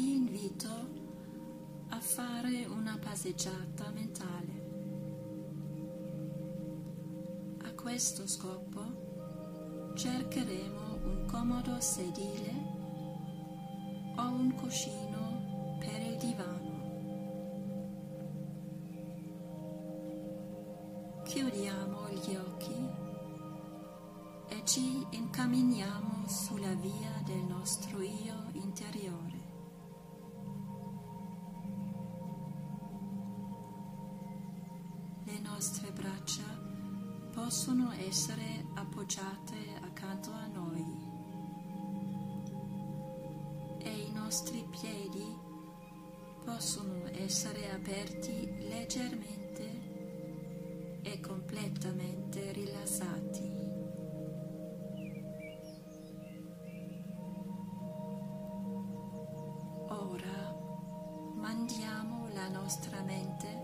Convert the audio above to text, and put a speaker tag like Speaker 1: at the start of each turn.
Speaker 1: invito a fare una passeggiata mentale. A questo scopo cercheremo un comodo sedile o un cuscino per il divano. Chiudiamo gli occhi e ci incamminiamo sulla via del nostro nostre braccia possono essere appoggiate accanto a noi e i nostri piedi possono essere aperti leggermente e completamente rilassati. Ora mandiamo la nostra mente